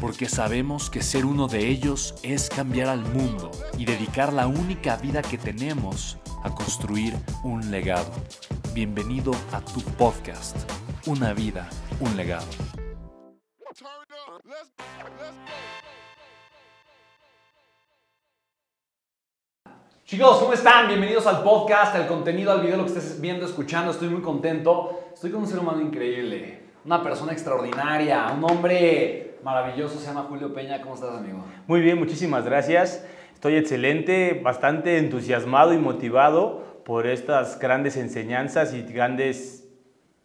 porque sabemos que ser uno de ellos es cambiar al mundo y dedicar la única vida que tenemos a construir un legado. Bienvenido a tu podcast, Una vida, un legado. Chicos, ¿cómo están? Bienvenidos al podcast, al contenido, al video, lo que estés viendo, escuchando. Estoy muy contento. Estoy con un ser humano increíble, una persona extraordinaria, un hombre maravilloso, se llama Julio Peña. ¿Cómo estás, amigo? Muy bien, muchísimas gracias. Estoy excelente, bastante entusiasmado y motivado por estas grandes enseñanzas y grandes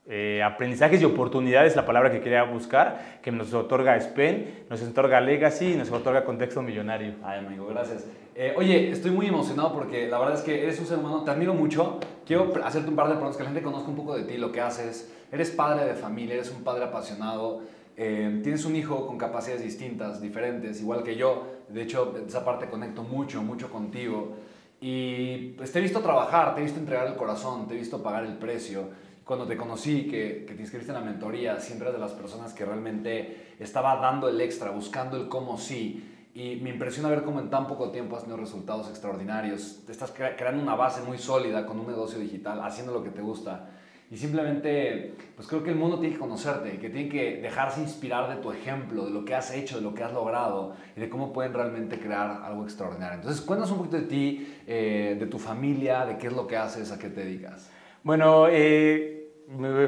eh, aprendizajes y oportunidades, la palabra que quería buscar, que nos otorga SPEN, nos otorga Legacy y nos otorga Contexto Millonario. Ay, amigo, gracias. Eh, oye, estoy muy emocionado porque la verdad es que eres un ser humano, te admiro mucho. Quiero hacerte un par de preguntas que la gente conozca un poco de ti, lo que haces. Eres padre de familia, eres un padre apasionado. Eh, tienes un hijo con capacidades distintas, diferentes, igual que yo. De hecho, esa parte conecto mucho, mucho contigo. Y pues, te he visto trabajar, te he visto entregar el corazón, te he visto pagar el precio. Cuando te conocí, que, te inscribiste en la mentoría, siempre eres de las personas que realmente estaba dando el extra, buscando el cómo sí. Y me impresiona ver cómo en tan poco tiempo has tenido resultados extraordinarios. Te estás creando una base muy sólida con un negocio digital, haciendo lo que te gusta. Y simplemente, pues creo que el mundo tiene que conocerte, que tiene que dejarse inspirar de tu ejemplo, de lo que has hecho, de lo que has logrado y de cómo pueden realmente crear algo extraordinario. Entonces, cuéntanos un poquito de ti, eh, de tu familia, de qué es lo que haces, a qué te dedicas. Bueno, eh,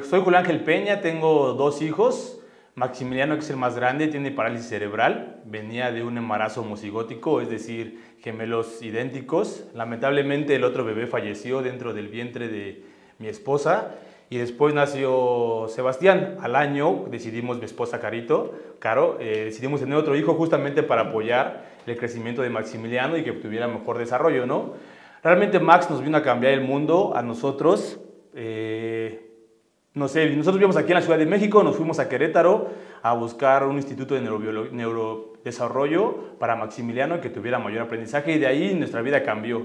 soy Julián Ángel Peña, tengo dos hijos. Maximiliano, que es el más grande, tiene parálisis cerebral. Venía de un embarazo homocigótico, es decir, gemelos idénticos. Lamentablemente, el otro bebé falleció dentro del vientre de mi esposa y después nació Sebastián. Al año decidimos, mi esposa Carito, Caro, eh, decidimos tener otro hijo justamente para apoyar el crecimiento de Maximiliano y que tuviera mejor desarrollo, ¿no? Realmente Max nos vino a cambiar el mundo a nosotros. Eh, no sé, nosotros vivimos aquí en la Ciudad de México, nos fuimos a Querétaro a buscar un instituto de neurodesarrollo para Maximiliano que tuviera mayor aprendizaje y de ahí nuestra vida cambió.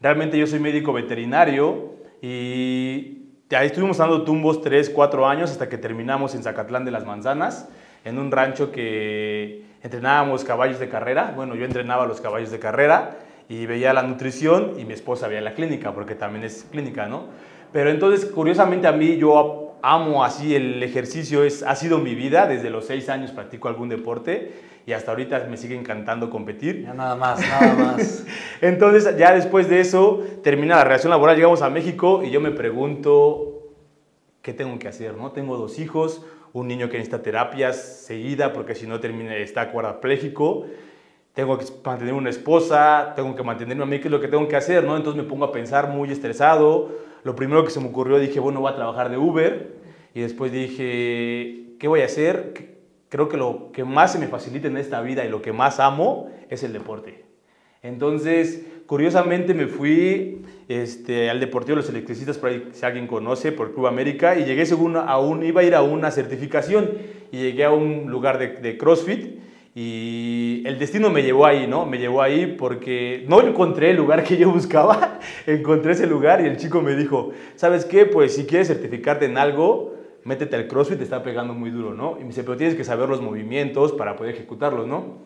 Realmente yo soy médico veterinario y Ahí estuvimos dando tumbos 3, 4 años hasta que terminamos en Zacatlán de las Manzanas, en un rancho que entrenábamos caballos de carrera. Bueno, yo entrenaba los caballos de carrera y veía la nutrición y mi esposa veía la clínica, porque también es clínica, ¿no? Pero entonces, curiosamente a mí, yo amo así el ejercicio, es, ha sido mi vida, desde los 6 años practico algún deporte y hasta ahorita me sigue encantando competir. Ya nada más, nada más. Entonces, ya después de eso, termina la relación laboral, llegamos a México y yo me pregunto, ¿qué tengo que hacer? ¿no? Tengo dos hijos, un niño que necesita terapias seguida porque si no termina, está cuadrapléjico. Tengo que mantener una esposa, tengo que mantenerme a mí, ¿qué es lo que tengo que hacer? ¿no? Entonces me pongo a pensar muy estresado. Lo primero que se me ocurrió, dije, bueno, voy a trabajar de Uber. Y después dije, ¿qué voy a hacer? creo que lo que más se me facilita en esta vida y lo que más amo es el deporte. Entonces, curiosamente me fui este, al Deportivo de los Electricistas, por ahí si alguien conoce, por Club América, y llegué según a un, iba a ir a una certificación, y llegué a un lugar de, de CrossFit, y el destino me llevó ahí, ¿no? Me llevó ahí porque no encontré el lugar que yo buscaba, encontré ese lugar y el chico me dijo, ¿sabes qué? Pues si quieres certificarte en algo, métete al CrossFit, te está pegando muy duro, ¿no? Y me dice, pero tienes que saber los movimientos para poder ejecutarlos, ¿no?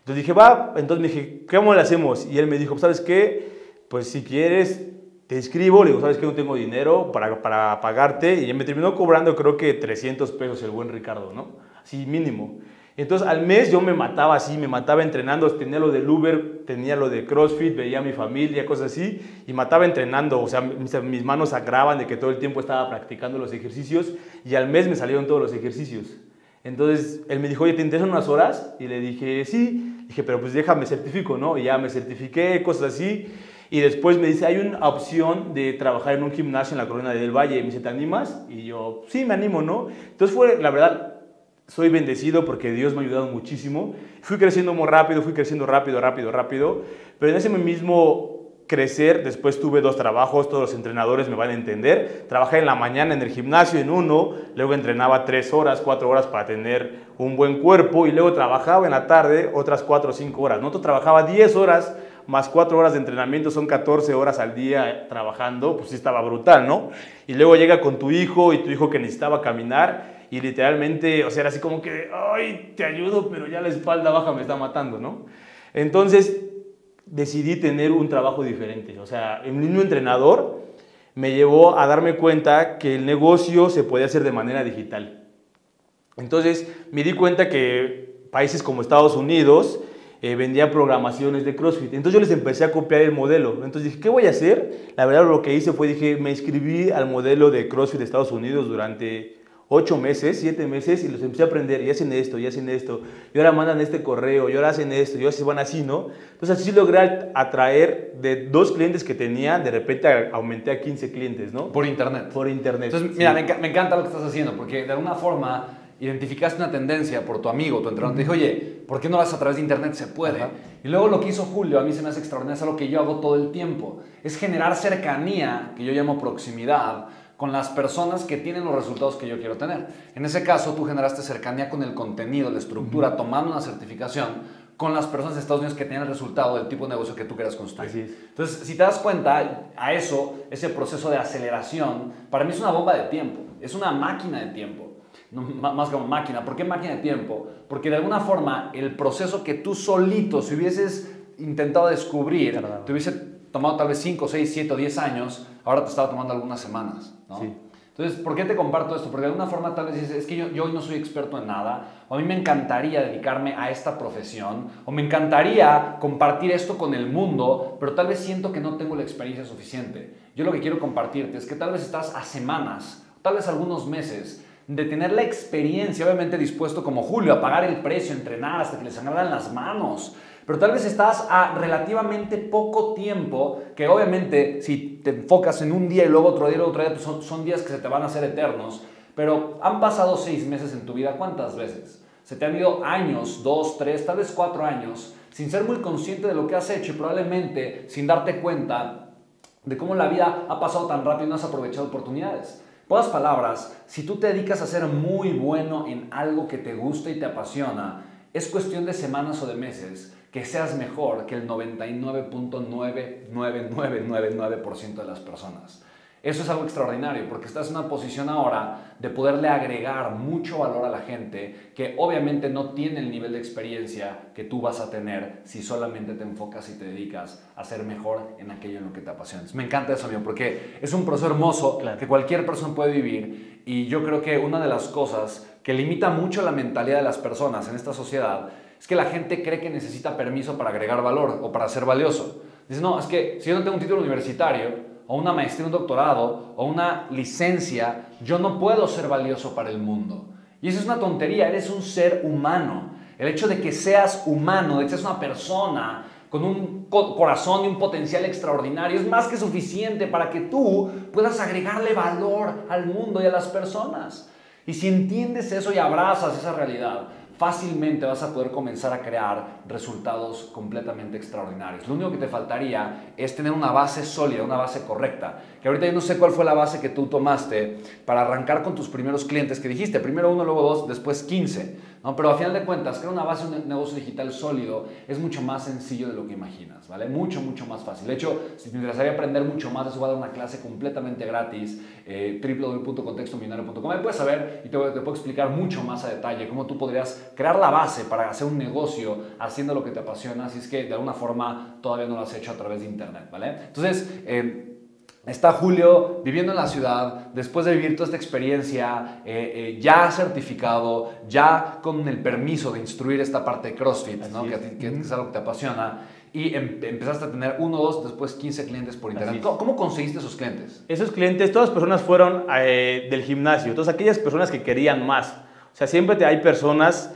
Entonces dije, va, entonces me dije, ¿cómo lo hacemos? Y él me dijo, ¿sabes qué? Pues si quieres, te inscribo. Le digo, ¿sabes qué? No tengo dinero para, para pagarte. Y me terminó cobrando, creo que 300 pesos el buen Ricardo, ¿no? Así mínimo. Entonces al mes yo me mataba así, me mataba entrenando, tenía lo del Uber, tenía lo de CrossFit, veía a mi familia, cosas así, y mataba entrenando, o sea, mis, mis manos sagraban de que todo el tiempo estaba practicando los ejercicios y al mes me salieron todos los ejercicios. Entonces él me dijo, oye, ¿te interesan unas horas? Y le dije, sí. Dije, pero pues déjame certifico, ¿no? Y ya me certifiqué, cosas así. Y después me dice, hay una opción de trabajar en un gimnasio en la Corona del Valle. Y me dice, ¿te animas? Y yo, sí, me animo, ¿no? Entonces fue, la verdad, soy bendecido porque Dios me ha ayudado muchísimo. Fui creciendo muy rápido, fui creciendo rápido, rápido, rápido, pero en ese mismo crecer, después tuve dos trabajos, todos los entrenadores me van a entender. Trabajé en la mañana en el gimnasio en uno, luego entrenaba tres horas, cuatro horas para tener un buen cuerpo y luego trabajaba en la tarde otras cuatro o cinco horas. Nosotros trabajaba diez horas más cuatro horas de entrenamiento, son 14 horas al día trabajando, pues sí estaba brutal, ¿no? Y luego llega con tu hijo y tu hijo que necesitaba caminar y literalmente, o sea, era así como que, ay, te ayudo, pero ya la espalda baja me está matando, ¿no? Entonces decidí tener un trabajo diferente, o sea, el mismo entrenador me llevó a darme cuenta que el negocio se puede hacer de manera digital. Entonces me di cuenta que países como Estados Unidos eh, vendían programaciones de CrossFit. Entonces yo les empecé a copiar el modelo. Entonces dije, ¿qué voy a hacer? La verdad lo que hice fue, dije, me inscribí al modelo de CrossFit de Estados Unidos durante ocho meses, siete meses y los empecé a aprender y hacen esto, y hacen esto, y ahora mandan este correo, y ahora hacen esto, y ahora se van así, ¿no? Entonces así logré atraer de dos clientes que tenía, de repente aumenté a 15 clientes, ¿no? Por internet. Por internet. Entonces, mira, me, encanta lo que estás haciendo, porque de alguna forma identificaste una tendencia por tu amigo, tu entrenador, te dijo, oye, ¿por qué no vas a través de internet? Se puede. Y luego lo que hizo Julio, a mí se me hace extraordinario, es algo que yo hago todo el tiempo, es generar cercanía, que yo llamo proximidad, con las personas que tienen los resultados que yo quiero tener. En ese caso, tú generaste cercanía con el contenido, la estructura, tomando una certificación con las personas de Estados Unidos que tienen el resultado del tipo de negocio que tú quieras construir. Entonces, si te das cuenta, a eso, ese proceso de aceleración, para mí es una bomba de tiempo, es una máquina de tiempo. más que una máquina. ¿Por qué máquina de tiempo? Porque de alguna forma el proceso que tú solito, si hubieses intentado descubrir, te hubiese tomado tal vez 5, 6, 7 o 10 años, ahora te estaba tomando algunas semanas. Entonces, ¿por qué te comparto esto? Porque de alguna forma tal vez dices, es que yo, yo hoy no soy experto en nada, o a mí me encantaría dedicarme a esta profesión, o me encantaría compartir esto con el mundo, pero tal vez siento que no tengo la experiencia suficiente. Yo lo que quiero compartirte es que tal vez estás a semanas, tal vez algunos meses, de tener la experiencia, obviamente dispuesto como Julio a pagar el precio, entrenar hasta que les sangraran las manos, pero tal vez estás a relativamente poco tiempo, que obviamente si te enfocas en un día y luego otro día y otro día, pues son, días que se te van a hacer eternos, pero han pasado seis meses en tu vida, ¿cuántas veces? Se te han ido años, dos, tres, tal vez cuatro años, sin ser muy consciente de lo que has hecho y probablemente sin darte cuenta de cómo la vida ha pasado tan rápido y no has aprovechado oportunidades. En pocas palabras, si tú te dedicas a ser muy bueno en algo que te gusta y te apasiona, es cuestión de semanas o de meses que seas mejor que el 99.99999% de las personas. Eso es algo extraordinario porque estás en una posición ahora de poderle agregar mucho valor a la gente que obviamente no tiene el nivel de experiencia que tú vas a tener si solamente te enfocas y te dedicas a ser mejor en aquello en lo que te apasiones. Me encanta eso, amigo, porque es un proceso hermoso que cualquier persona puede vivir y yo creo que una de las cosas que limita mucho la mentalidad de las personas en esta sociedad es que la gente cree que necesita permiso para agregar valor o para ser valioso. Dice, no, es que si yo no tengo un título universitario, o una maestría, un doctorado, o una licencia, yo no puedo ser valioso para el mundo. Y eso es una tontería, eres un ser humano. El hecho de que seas humano, de que seas una persona con un corazón y un potencial extraordinario, es más que suficiente para que tú puedas agregarle valor al mundo y a las personas. Y si entiendes eso y abrazas esa realidad, fácilmente vas a poder comenzar a crear resultados completamente extraordinarios. Lo único que te faltaría es tener una base sólida, una base correcta. Que ahorita yo no sé cuál fue la base que tú tomaste para arrancar con tus primeros clientes que dijiste, primero uno, luego dos, después 15. ¿No? Pero a final de cuentas, crear una base un negocio digital sólido es mucho más sencillo de lo que imaginas, ¿vale? Mucho, mucho más fácil. De hecho, si te interesaría aprender mucho más, eso voy a dar una clase completamente gratis, eh, www.contextomillonario.com. Ahí puedes saber y te, te puedo explicar mucho más a detalle cómo tú podrías crear la base para hacer un negocio haciendo lo que te apasiona, si es que de alguna forma todavía no lo has hecho a través de internet, ¿vale? Entonces, eh, Está Julio viviendo en la ciudad, después de vivir toda esta experiencia, eh, eh, ya certificado, ya con el permiso de instruir esta parte de CrossFit, ¿no? que, es algo que te apasiona, y em, empezaste a tener uno, dos, después 15 clientes por internet. ¿Cómo, conseguiste esos clientes? Esos clientes, todas las personas fueron eh, del gimnasio, todas aquellas personas que querían más. O sea, siempre hay personas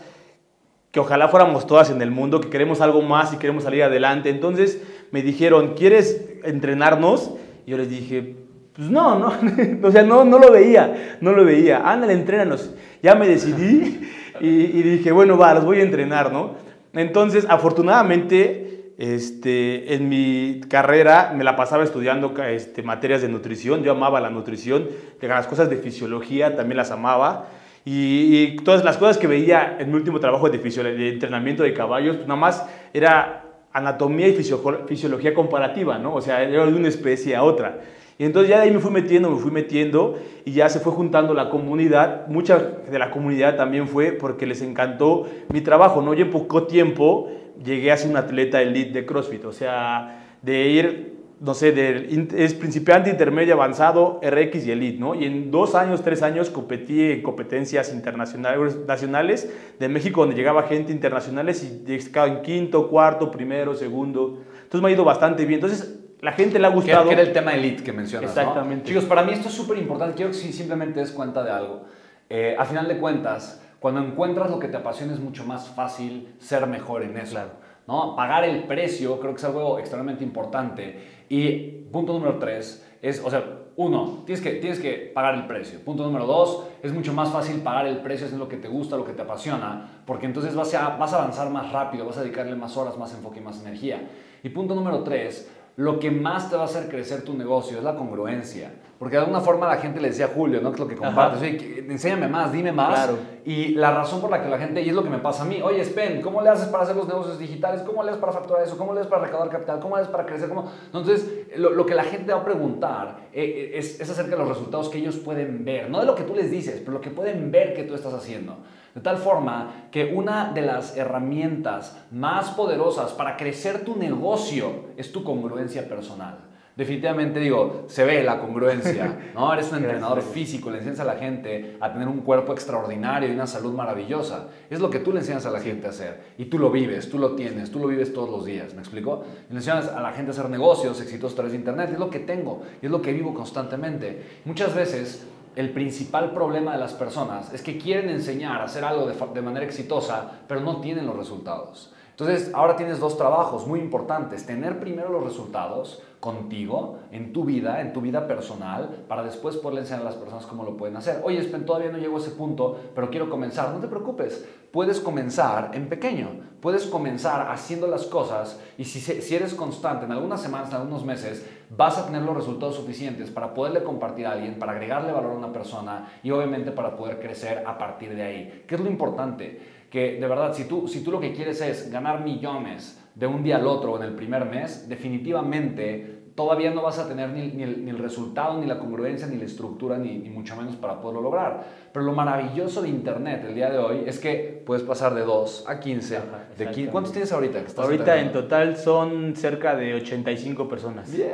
que ojalá fuéramos todas en el mundo, que queremos algo más y queremos salir adelante. Entonces me dijeron, ¿quieres entrenarnos? Y yo les dije, pues no, no, o sea, no, no lo veía, no lo veía. Ándale, entrénanos. Ya me decidí y, dije, bueno, va, los voy a entrenar, ¿no? Entonces, afortunadamente, este, en mi carrera me la pasaba estudiando este, materias de nutrición. Yo amaba la nutrición, las cosas de fisiología también las amaba. Y, todas las cosas que veía en mi último trabajo de, de entrenamiento de caballos, pues nada más era anatomía y fisiología comparativa, ¿no? O sea, era de una especie a otra. Y entonces ya de ahí me fui metiendo, me fui metiendo y ya se fue juntando la comunidad. Mucha de la comunidad también fue porque les encantó mi trabajo, ¿no? Yo en poco tiempo llegué a ser un atleta elite de CrossFit, o sea, de ir no sé, es principiante, intermedio, avanzado, RX y Elite, ¿no? Y en dos años, tres años competí en competencias internacionales, nacionales de México, donde llegaba gente internacionales y estaba en quinto, cuarto, primero, segundo. Entonces me ha ido bastante bien. Entonces, la gente le ha gustado. Que era el tema Elite que mencionas, Exactamente. Chicos, para mí esto es súper importante. Quiero que simplemente des cuenta de algo. Eh, a final de cuentas, cuando encuentras lo que te apasiona es mucho más fácil ser mejor en eso. Claro. ¿no? Pagar el precio creo que es algo extremadamente importante. Y punto número tres es, o sea, uno, tienes que, tienes que pagar el precio. Punto número dos, es mucho más fácil pagar el precio es lo que te gusta, lo que te apasiona, porque entonces vas a, vas a avanzar más rápido, vas a dedicarle más horas, más enfoque y más energía. Y punto número tres, lo que más te va a hacer crecer tu negocio es la congruencia. Porque de alguna forma la gente le decía a Julio, ¿no? Que es lo que compartes. Oye, enséñame más, dime más. Claro. Y la razón por la que la gente, y es lo que me pasa a mí, oye, Spen, ¿cómo le haces para hacer los negocios digitales? ¿Cómo le haces para facturar eso? ¿Cómo le haces para recaudar capital? ¿Cómo le haces para crecer? ¿Cómo? Entonces, lo, que la gente va a preguntar eh, eh, es, es acerca de los resultados que ellos pueden ver. No de lo que tú les dices, pero lo que pueden ver que tú estás haciendo. De tal forma que una de las herramientas más poderosas para crecer tu negocio es tu congruencia personal. Definitivamente digo, se ve la congruencia, ¿no? Eres un entrenador físico, le enseñas a la gente a tener un cuerpo extraordinario y una salud maravillosa. Es lo que tú le enseñas a la gente a hacer y tú lo vives, tú lo tienes, tú lo vives todos los días, ¿me explico? Le enseñas a la gente a hacer negocios exitosos a través de internet, es lo que tengo y es lo que vivo constantemente. Muchas veces el principal problema de las personas es que quieren enseñar a hacer algo de, manera exitosa, pero no tienen los resultados. Entonces, ahora tienes dos trabajos muy importantes. Tener primero los resultados contigo, en tu vida, en tu vida personal, para después poderle enseñar a las personas cómo lo pueden hacer. Oye, Spen, todavía no llego a ese punto, pero quiero comenzar. No te preocupes, puedes comenzar en pequeño. Puedes comenzar haciendo las cosas y si, si eres constante en algunas semanas, en algunos meses, vas a tener los resultados suficientes para poderle compartir a alguien, para agregarle valor a una persona y obviamente para poder crecer a partir de ahí. ¿Qué es lo importante? Que de verdad, si tú, si tú lo que quieres es ganar millones, de un día al otro o en el primer mes, definitivamente todavía no vas a tener ni, el, resultado, ni la congruencia, ni la estructura, ni, mucho menos para poderlo lograr. Pero lo maravilloso de Internet el día de hoy es que puedes pasar de 2 a 15. de ¿Cuántos tienes ahorita? ahorita en total son cerca de 85 personas. Bien,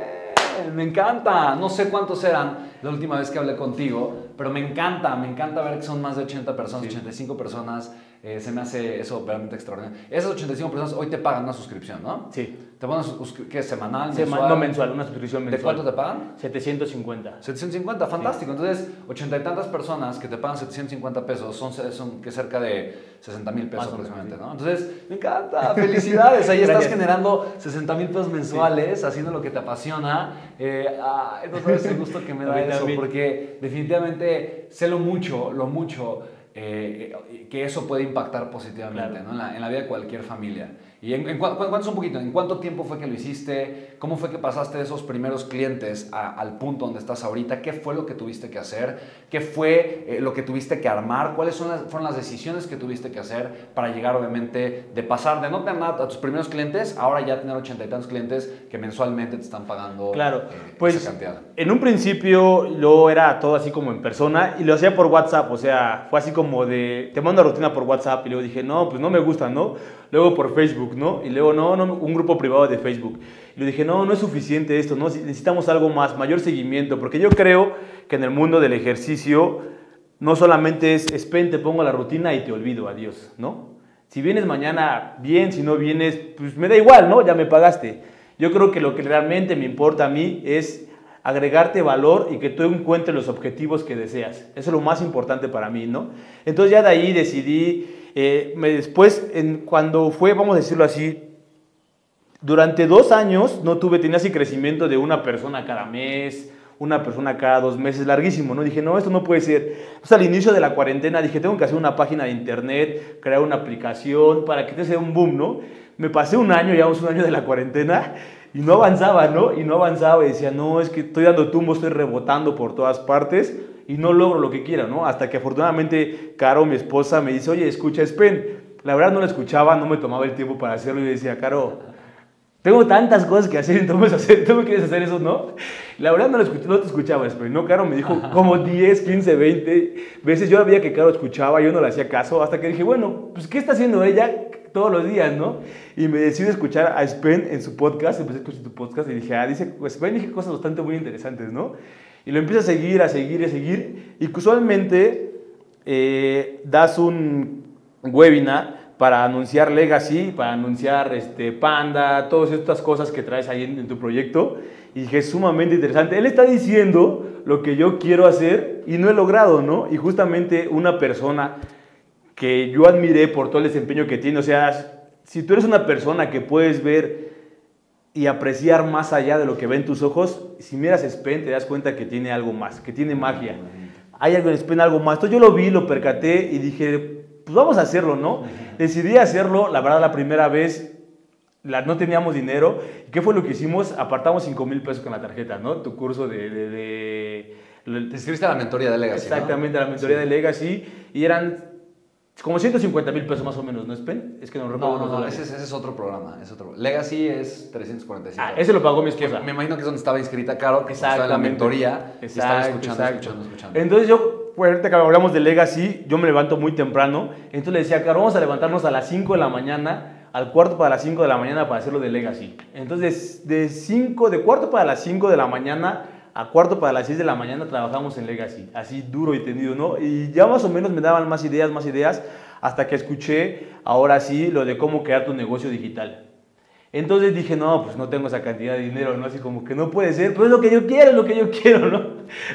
me encanta. No sé cuántos eran la última vez que hablé contigo, pero me encanta, me encanta ver que son más de 80 personas, 85 personas eh, se me hace eso realmente extraordinario. Esas 85 personas hoy te pagan una suscripción, ¿no? Sí. ¿Te pagan ¿qué, semanal, mensual? No mensual, una suscripción mensual. ¿De cuánto te pagan? 750. 750, fantástico. Entonces, 80 y tantas personas que te pagan 750 pesos son, son que cerca de 60 mil pesos aproximadamente, ¿no? Entonces, me encanta, felicidades. Ahí estás generando 60 mil pesos mensuales haciendo lo que te apasiona. Eh, no sabes el gusto que me da eso, porque definitivamente sé lo mucho, lo mucho eh, que eso puede impactar positivamente en, la, en, la, vida de cualquier familia. Y en, en, un poquito, ¿en cuánto tiempo fue que lo hiciste? ¿Cómo fue que pasaste de esos primeros clientes al punto donde estás ahorita? ¿Qué fue lo que tuviste que hacer? ¿Qué fue eh, lo que tuviste que armar? ¿Cuáles son las, fueron las decisiones que tuviste que hacer para llegar, obviamente, de pasar de no tener nada a tus primeros clientes, ahora ya tener ochenta y tantos clientes que mensualmente te están pagando claro, eh, pues, esa cantidad? En un principio lo era todo así como en persona y lo hacía por WhatsApp, o sea, fue así como de, te mando una rutina por WhatsApp y luego dije, no, pues no me gusta, ¿no? Luego por Facebook, ¿no? Y luego, no, no, un grupo privado de Facebook. Y le dije, no, no es suficiente esto, ¿no? Necesitamos algo más, mayor seguimiento, porque yo creo que en el mundo del ejercicio no solamente es, Spen, te pongo la rutina y te olvido, adiós, ¿no? Si vienes mañana, bien, si no vienes, pues me da igual, ¿no? Ya me pagaste. Yo creo que lo que realmente me importa a mí es agregarte valor y que tú encuentres los objetivos que deseas. Eso es lo más importante para mí, ¿no? Entonces ya de ahí decidí, eh, me, después, en, cuando fue, vamos a decirlo así, durante dos años no tuve, tenía así crecimiento de una persona cada mes, una persona cada dos meses, larguísimo, ¿no? Dije, no, esto no puede ser. Entonces al inicio de la cuarentena dije, tengo que hacer una página de internet, crear una aplicación para que te sea un boom, ¿no? Me pasé un año, llevamos un año de la cuarentena y no avanzaba, ¿no? Y no avanzaba y decía, no, es que estoy dando tumbo, estoy rebotando por todas partes y no logro lo que quiera, ¿no? Hasta que afortunadamente Caro, mi esposa, me dice, oye, escucha Spen. La verdad no la escuchaba, no me tomaba el tiempo para hacerlo y decía, Caro, tengo tantas cosas que hacer, entonces tú me quieres hacer eso, ¿no? La verdad no, lo escuché, no te escuchaba, pero no, Caro me dijo como 10, 15, 20 veces. Yo veía que Caro escuchaba, yo no le hacía caso, hasta que dije, bueno, pues ¿qué está haciendo ella todos los días, no? Y me decidí escuchar a Spen en su podcast, empecé a escuchar tu podcast y dije, ah, dice, pues Spen dije cosas bastante muy interesantes, ¿no? Y lo empiezo a seguir, a seguir, a seguir, y usualmente eh, das un webinar para anunciar Legacy, para anunciar este, Panda, todas estas cosas que traes ahí en, tu proyecto. Y que es sumamente interesante. Él está diciendo lo que yo quiero hacer y no he logrado, ¿no? Y justamente una persona que yo admiré por todo el desempeño que tiene, o sea, si tú eres una persona que puedes ver y apreciar más allá de lo que ven tus ojos, si miras Spen te das cuenta que tiene algo más, que tiene magia. Hay algo en Spen, algo más. Entonces yo lo vi, lo percaté y dije, pues vamos a hacerlo, ¿no? Decidí hacerlo, la verdad, la primera vez la, no teníamos dinero. ¿Qué fue lo que hicimos? Apartamos 5 mil pesos con la tarjeta, ¿no? Tu curso de... de, Te inscribiste a la mentoría de Legacy. Exactamente, a la mentoría de Legacy. Y eran como 150 mil pesos más o menos, ¿no es Pen? Es que no recuerdo. No, no, ese, es otro programa. Es otro. Legacy es 345. Ah, ese lo pagó mi esposa. me imagino que es donde estaba inscrita Caro, que estaba en la mentoría. Exacto, estaba escuchando, escuchando, escuchando. Entonces yo, pues ahorita que hablamos de Legacy, yo me levanto muy temprano. Entonces le decía, Caro, vamos a levantarnos a las 5 de la mañana, al cuarto para las 5 de la mañana para hacerlo de Legacy. Entonces, de 5, de cuarto para las 5 de la mañana a cuarto para las 6 de la mañana trabajamos en Legacy, así duro y tendido, ¿no? Y ya más o menos me daban más ideas, más ideas hasta que escuché ahora sí lo de cómo crear tu negocio digital. Entonces dije, no, pues no tengo esa cantidad de dinero, ¿no? Así como que no puede ser, pero es lo que yo quiero, es lo que yo quiero, ¿no?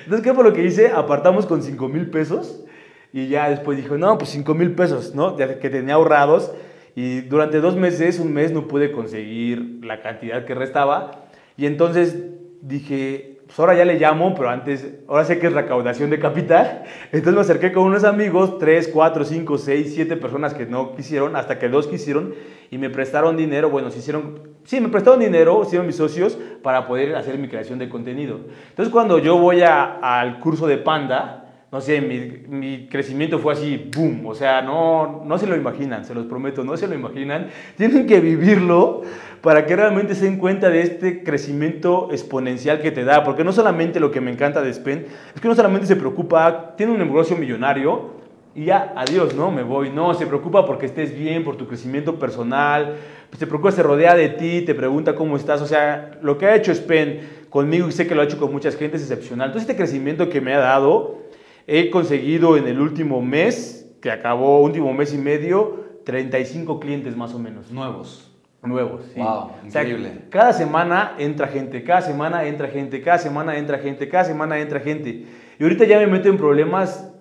Entonces, ¿qué fue lo que hice? Apartamos con 5 mil pesos y ya después dije, no, pues 5 mil pesos, ¿no? Que tenía ahorrados y durante dos meses, un mes no pude conseguir la cantidad que restaba y entonces dije, pues ahora ya le llamo, pero antes, ahora sé que es recaudación de capital. Entonces me acerqué con unos amigos, tres, cuatro, cinco, seis, siete personas que no quisieron, hasta que dos quisieron y me prestaron dinero. Bueno, se hicieron, sí, me prestaron dinero, hicieron mis socios para poder hacer mi creación de contenido. Entonces cuando yo voy al curso de Panda, no sé, mi, mi, crecimiento fue así, boom, o sea, no, no se lo imaginan, se los prometo, no se lo imaginan, tienen que vivirlo para que realmente se den cuenta de este crecimiento exponencial que te da, porque no solamente lo que me encanta de Spen, es que no solamente se preocupa, tiene un negocio millonario y ya, adiós, ¿no? Me voy, no, se preocupa porque estés bien, por tu crecimiento personal, se preocupa, se rodea de ti, te pregunta cómo estás, o sea, lo que ha hecho Spen conmigo y sé que lo ha hecho con mucha gente es excepcional, entonces este crecimiento que me ha dado, He conseguido en el último mes, que acabó, último mes y medio, 35 clientes más o menos. Nuevos. Nuevos, sí. Wow, increíble. cada semana entra gente, cada semana entra gente, cada semana entra gente, cada semana entra gente. Y ahorita ya me meto en problemas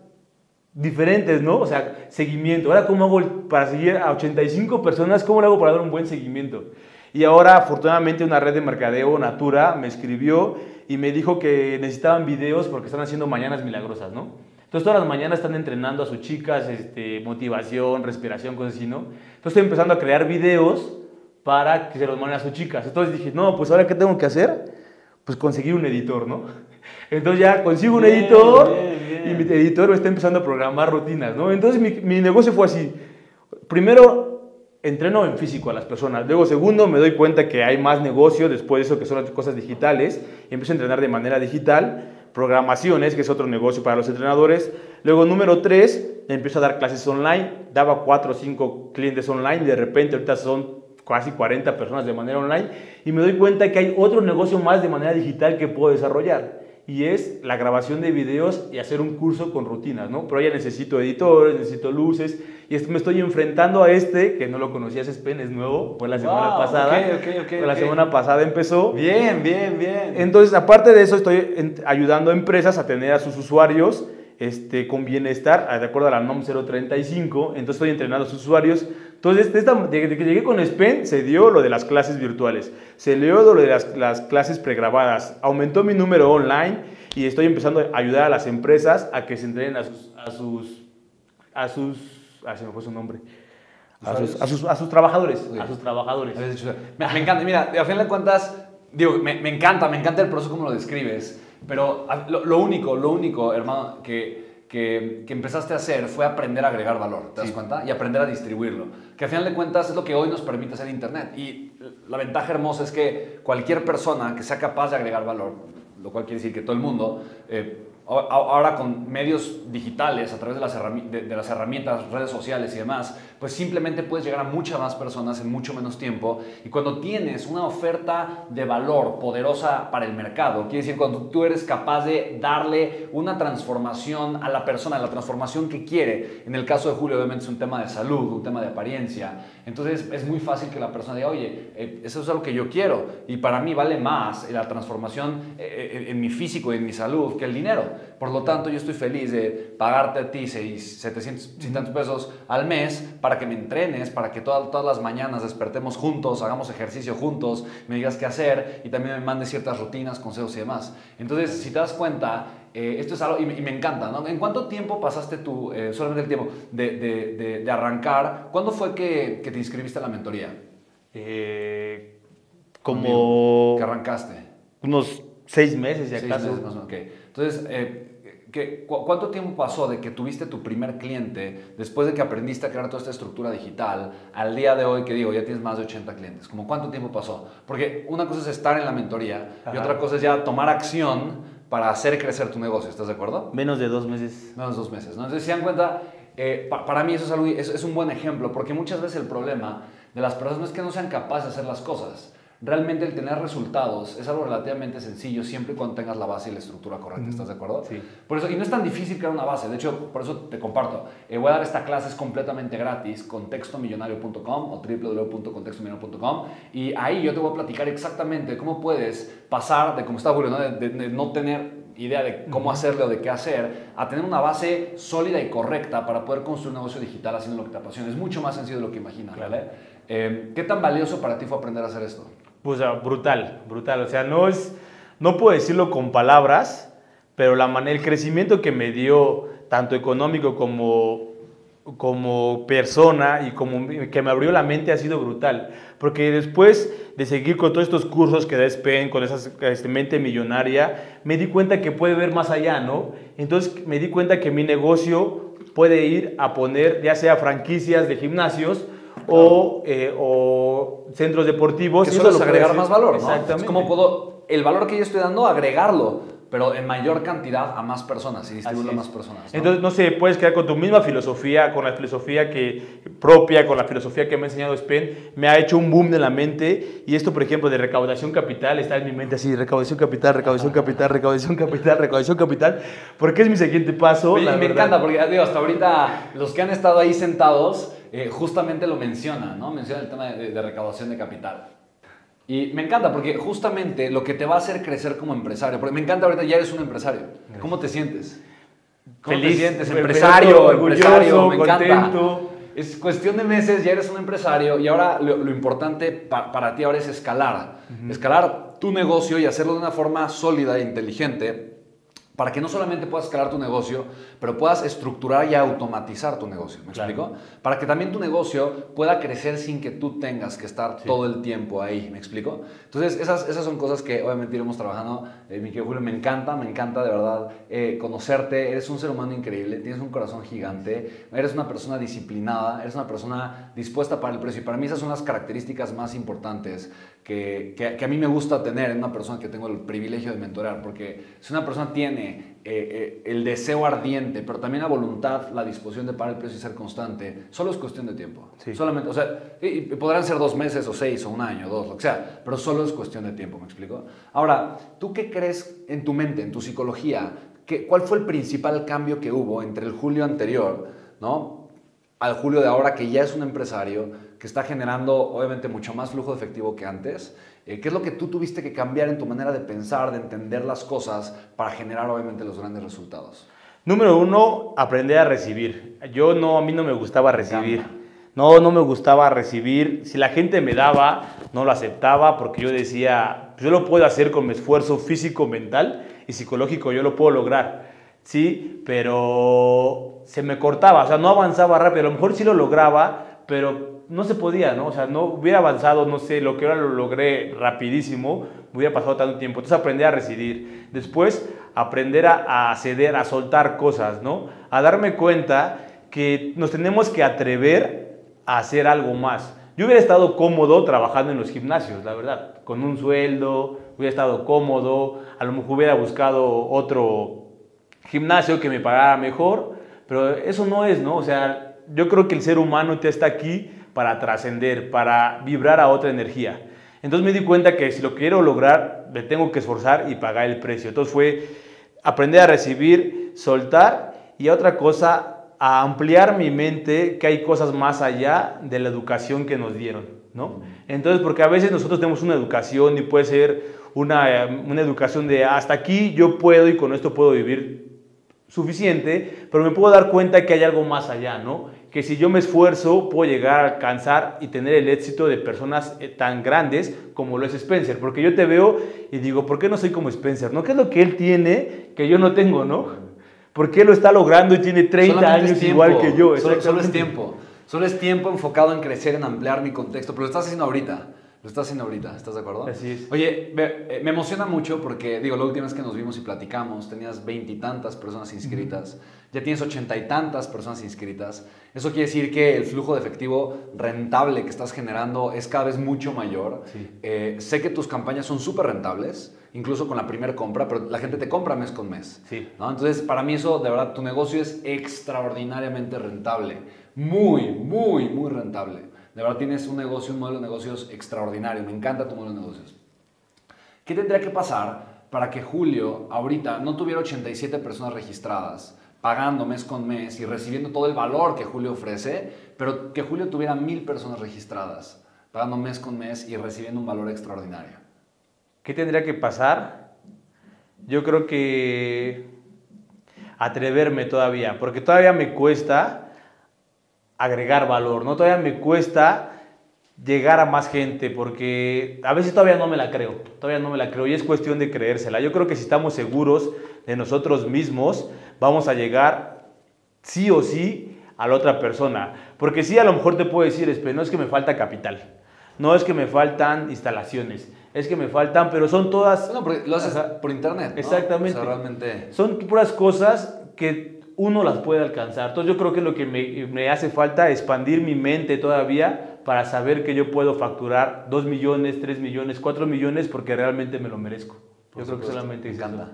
diferentes, ¿no? O sea, seguimiento. Ahora, ¿cómo hago para seguir a 85 personas? ¿Cómo lo hago para dar un buen seguimiento? Y ahora, afortunadamente, una red de mercadeo, Natura, me escribió y me dijo que necesitaban videos porque están haciendo mañanas milagrosas, ¿no? Entonces todas las mañanas están entrenando a sus chicas, este, motivación, respiración, cosas así, ¿no? Entonces estoy empezando a crear videos para que se los manden a sus chicas. Entonces dije, no, pues ahora qué tengo que hacer? Pues conseguir un editor, ¿no? Entonces ya consigo un editor y mi editor me está empezando a programar rutinas, ¿no? Entonces mi, mi negocio fue así. Primero entreno en físico a las personas. Luego, segundo, me doy cuenta que hay más negocio después de eso que son las cosas digitales y empiezo a entrenar de manera digital. programaciones, que es otro negocio para los entrenadores. Luego, número tres, empiezo a dar clases online. Daba cuatro o cinco clientes online. De repente, ahorita son casi 40 personas de manera online. Y me doy cuenta que hay otro negocio más de manera digital que puedo desarrollar y es la grabación de videos y hacer un curso con rutinas, ¿no? Pero ya necesito editores, necesito luces y me estoy enfrentando a este, que no lo conocías, es es nuevo, fue la semana pasada. Okay, la semana pasada empezó. Bien, bien, bien. Entonces, aparte de eso, estoy ayudando a empresas a tener a sus usuarios este, con bienestar, de acuerdo a la NOM 035, entonces estoy entrenando a sus usuarios. Entonces, desde que llegué con SPEN, se dio lo de las clases virtuales, se dio lo de las, las clases pregrabadas, aumentó mi número online y estoy empezando a ayudar a las empresas a que se entrenen a sus, a sus, a sus, ah, se me fue su nombre, a sus, a sus, a sus, trabajadores, a sus trabajadores. Me, me, encanta, mira, a fin de cuentas, digo, me, me encanta, me encanta el proceso como lo describes. Pero lo, único, lo único, hermano, que, que, empezaste a hacer fue aprender a agregar valor, ¿te das cuenta? Y aprender a distribuirlo. Que al final de cuentas es lo que hoy nos permite hacer Internet. Y la ventaja hermosa es que cualquier persona que sea capaz de agregar valor, lo cual quiere decir que todo el mundo, eh, ahora con medios digitales, a través de las, herramientas, redes sociales y demás, pues simplemente puedes llegar a muchas más personas en mucho menos tiempo. Y cuando tienes una oferta de valor poderosa para el mercado, quiere decir cuando tú eres capaz de darle una transformación a la persona, la transformación que quiere. En el caso de Julio, obviamente es un tema de salud, un tema de apariencia. Entonces es muy fácil que la persona diga, oye, eh, eso es algo que yo quiero y para mí vale más la transformación eh, en mi físico y en mi salud que el dinero. Por lo tanto, yo estoy feliz de pagarte a ti 700 pesos al mes para que me entrenes, para que todas, todas las mañanas despertemos juntos, hagamos ejercicio juntos, me digas qué hacer y también me mandes ciertas rutinas, consejos y demás. Entonces, si te das cuenta, eh, esto es algo, y me, encanta, ¿no? ¿En cuánto tiempo pasaste tú, eh, solamente el tiempo, de, de, de, arrancar? ¿Cuándo fue que, que, te inscribiste a la mentoría? Eh, como... ¿Que arrancaste? Unos seis meses, ya seis Meses más o menos, Entonces, eh, ¿cuánto tiempo pasó de que tuviste tu primer cliente después de que aprendiste a crear toda esta estructura digital al día de hoy que digo, ya tienes más de 80 clientes? ¿Cómo cuánto tiempo pasó? Porque una cosa es estar en la mentoría y otra cosa es ya tomar acción para hacer crecer tu negocio, ¿estás de acuerdo? Menos de dos meses. Menos de dos meses, ¿no? Entonces, si dan cuenta, eh, para mí eso es, algo, es un buen ejemplo, porque muchas veces el problema de las personas es que no sean capaces de hacer las cosas, realmente el tener resultados es algo relativamente sencillo siempre y cuando tengas la base y la estructura correcta. ¿Estás de acuerdo? Sí. Por eso, y no es tan difícil crear una base. De hecho, por eso te comparto. Eh, voy a dar esta clase es completamente gratis, contextomillonario.com o www.contextomillonario.com. Y ahí yo te voy a platicar exactamente cómo puedes pasar de, como está Julio, ¿no? De, no tener idea de cómo hacerlo o de qué hacer, a tener una base sólida y correcta para poder construir un negocio digital haciendo lo que te apasiona. Es mucho más sencillo de lo que imaginas, ¿vale? Eh, ¿Qué tan valioso para ti fue aprender a hacer esto? Pues brutal, brutal. O sea, no es, no puedo decirlo con palabras, pero la el crecimiento que me dio, tanto económico como, como persona y como que me abrió la mente ha sido brutal. Porque después de seguir con todos estos cursos que da SPEN, con esa este, mente millonaria, me di cuenta que puede ver más allá, ¿no? Entonces me di cuenta que mi negocio puede ir a poner ya sea franquicias de gimnasios, o, eh, o centros deportivos. Que eso es agregar más valor, ¿no? Exactamente. ¿Cómo puedo, el valor que yo estoy dando, agregarlo? pero en mayor cantidad a más personas y distribuirlo a más personas. Entonces, no sé, puedes quedar con tu misma filosofía, con la filosofía que, propia, con la filosofía que me ha enseñado Spen, me ha hecho un boom en la mente y esto, por ejemplo, de recaudación capital, está en mi mente así, recaudación capital, recaudación capital, recaudación capital, recaudación capital, porque es mi siguiente paso. me encanta, porque digo, hasta ahorita los que han estado ahí sentados eh, justamente lo menciona, ¿no? Menciona el tema de, recaudación de capital. Y me encanta porque justamente lo que te va a hacer crecer como empresario, porque me encanta ahorita ya eres un empresario. ¿Cómo te sientes? ¿Cómo te sientes? Empresario, empresario, me encanta. Es cuestión de meses, ya eres un empresario y ahora lo, importante para ti ahora es escalar. Escalar tu negocio y hacerlo de una forma sólida e inteligente para que no solamente puedas escalar tu negocio, pero puedas estructurar y automatizar tu negocio. ¿Me explico? Para que también tu negocio pueda crecer sin que tú tengas que estar todo el tiempo ahí. ¿Me explico? Entonces, esas, esas son cosas que obviamente iremos trabajando. Eh, mi querido Julio, me encanta, me encanta de verdad eh, conocerte. Eres un ser humano increíble, tienes un corazón gigante, eres una persona disciplinada, eres una persona dispuesta para el precio. Y para mí esas son las características más importantes que, que, a mí me gusta tener en una persona que tengo el privilegio de mentorear, porque si una persona tiene eh, eh, el deseo ardiente, pero también la voluntad, la disposición de pagar el precio y ser constante, solo es cuestión de tiempo. Solamente, o sea, y, podrán ser dos meses o seis o un año, dos, lo que sea, pero solo es cuestión de tiempo, ¿me explico? Ahora, ¿tú qué crees en tu mente, en tu psicología? Que, ¿Cuál fue el principal cambio que hubo entre el julio anterior, ¿no? Al julio de ahora, que ya es un empresario, que está generando obviamente mucho más flujo de efectivo que antes. Eh, ¿Qué es lo que tú tuviste que cambiar en tu manera de pensar, de entender las cosas para generar obviamente los grandes resultados? Número uno, aprender a recibir. Yo no, a mí no me gustaba recibir. No, no me gustaba recibir. Si la gente me daba, no lo aceptaba porque yo decía, yo lo puedo hacer con mi esfuerzo físico, mental y psicológico, yo lo puedo lograr. Sí, pero se me cortaba, o sea, no avanzaba rápido. A lo mejor sí lo lograba, pero no se podía, ¿no? O sea, no hubiera avanzado, no sé, lo que ahora lo logré rapidísimo, hubiera pasado tanto tiempo. Entonces aprender a recibir. Después aprender a, ceder, a soltar cosas, ¿no? A darme cuenta que nos tenemos que atrever a hacer algo más. Yo hubiera estado cómodo trabajando en los gimnasios, la verdad, con un sueldo, hubiera estado cómodo, a lo mejor hubiera buscado otro gimnasio que me pagara mejor, pero eso no es, ¿no? O sea, yo creo que el ser humano te está aquí para trascender, para vibrar a otra energía. Entonces me di cuenta que si lo quiero lograr, me tengo que esforzar y pagar el precio. Entonces fue aprender a recibir, soltar y otra cosa, a ampliar mi mente que hay cosas más allá de la educación que nos dieron, ¿no? Entonces, porque a veces nosotros tenemos una educación y puede ser una, una educación de hasta aquí yo puedo y con esto puedo vivir suficiente, pero me puedo dar cuenta que hay algo más allá, ¿no? que si yo me esfuerzo puedo llegar a alcanzar y tener el éxito de personas eh, tan grandes como lo es Spencer. Porque yo te veo y digo, ¿por qué no soy como Spencer? ¿No? ¿Qué es lo que él tiene que yo no tengo, no? ¿Por qué lo está logrando y tiene 30 años igual que yo? Solo, solo, es tiempo. Solo es tiempo enfocado en crecer, en ampliar mi contexto. Pero lo estás haciendo ahorita. Lo estás haciendo ahorita, ¿estás de acuerdo? Así es. Oye, me, me emociona mucho porque, digo, la última vez que nos vimos y platicamos, tenías veintitantas personas inscritas ya tienes ochenta y tantas personas inscritas. Eso quiere decir que el flujo de efectivo rentable que estás generando es cada vez mucho mayor. Eh, sé que tus campañas son súper rentables, incluso con la primera compra, pero la gente te compra mes con mes. Sí. Entonces, para mí eso, de verdad, tu negocio es extraordinariamente rentable. Muy, muy, muy rentable. De verdad tienes un negocio, un modelo de negocios extraordinario. Me encanta tu modelo de negocios. ¿Qué tendría que pasar para que Julio ahorita no tuviera 87 personas registradas? pagando mes con mes y recibiendo todo el valor que Julio ofrece, pero que Julio tuviera mil personas registradas, pagando mes con mes y recibiendo un valor extraordinario. ¿Qué tendría que pasar? Yo creo que atreverme todavía, porque todavía me cuesta agregar valor, ¿no? Todavía me cuesta llegar a más gente, porque a veces todavía no me la creo, todavía no me la creo y es cuestión de creérsela. Yo creo que si estamos seguros de nosotros mismos, vamos a llegar sí o sí a la otra persona. Porque sí, a lo mejor te puedo decir, no es que me falta capital, no es que me faltan instalaciones, es que me faltan, pero son todas... No, lo haces por internet. Exactamente. realmente... Son puras cosas que uno las puede alcanzar. Entonces yo creo que lo que me, me hace falta es expandir mi mente todavía para saber que yo puedo facturar 2 millones, 3 millones, 4 millones porque realmente me lo merezco. yo creo que solamente Me encanta,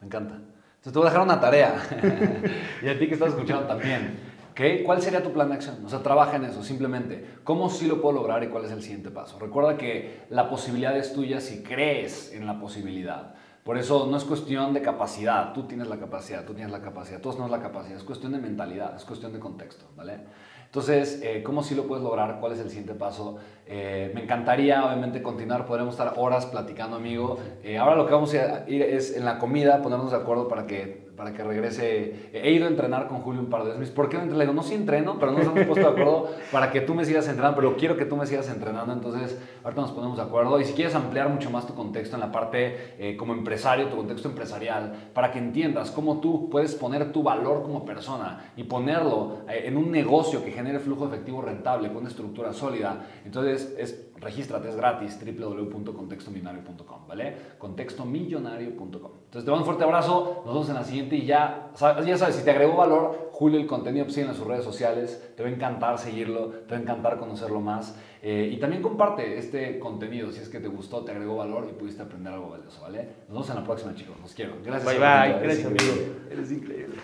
me encanta. Entonces te voy a dejar una tarea. y a ti que estás escuchando también. ¿Okay? ¿Cuál sería tu plan de acción? O sea, trabaja en eso, simplemente. ¿Cómo sí lo puedo lograr y cuál es el siguiente paso? Recuerda que la posibilidad es tuya si crees en la posibilidad. Por eso no es cuestión de capacidad, tú tienes la capacidad, tú tienes la capacidad, todos tenemos la capacidad, es cuestión de mentalidad, es cuestión de contexto, ¿vale? Entonces, eh, ¿cómo sí lo puedes lograr? ¿Cuál es el siguiente paso? Eh, me encantaría, obviamente, continuar. Podremos estar horas platicando, amigo. Eh, ahora lo que vamos a ir es en la comida, ponernos de acuerdo para que para que regrese. He ido a entrenar con Julio un par de veces. ¿Por qué no entreno? No, sí entreno, pero no nos hemos puesto de acuerdo para que tú me sigas entrenando, pero quiero que tú me sigas entrenando. Entonces, ahorita nos ponemos de acuerdo. Y si quieres ampliar mucho más tu contexto en la parte eh, como empresario, tu contexto empresarial, para que entiendas cómo tú puedes poner tu valor como persona y ponerlo eh, en un negocio que genere flujo efectivo rentable con una estructura sólida. Entonces, es regístrate, es gratis, www.contextomillonario.com, ¿vale? Contextomillonario.com. Entonces, te mando un fuerte abrazo, nos vemos en la siguiente y ya, ya sabes, si te agregó valor, Julio el contenido, pues en sus redes sociales, te va a encantar seguirlo, te va a encantar conocerlo más. Eh, y también comparte este contenido si es que te gustó, te agregó valor y pudiste aprender algo valioso, ¿vale? Nos vemos en la próxima, chicos. Los quiero. Gracias. Bye, bye. Gracias, amigo. Eres increíble.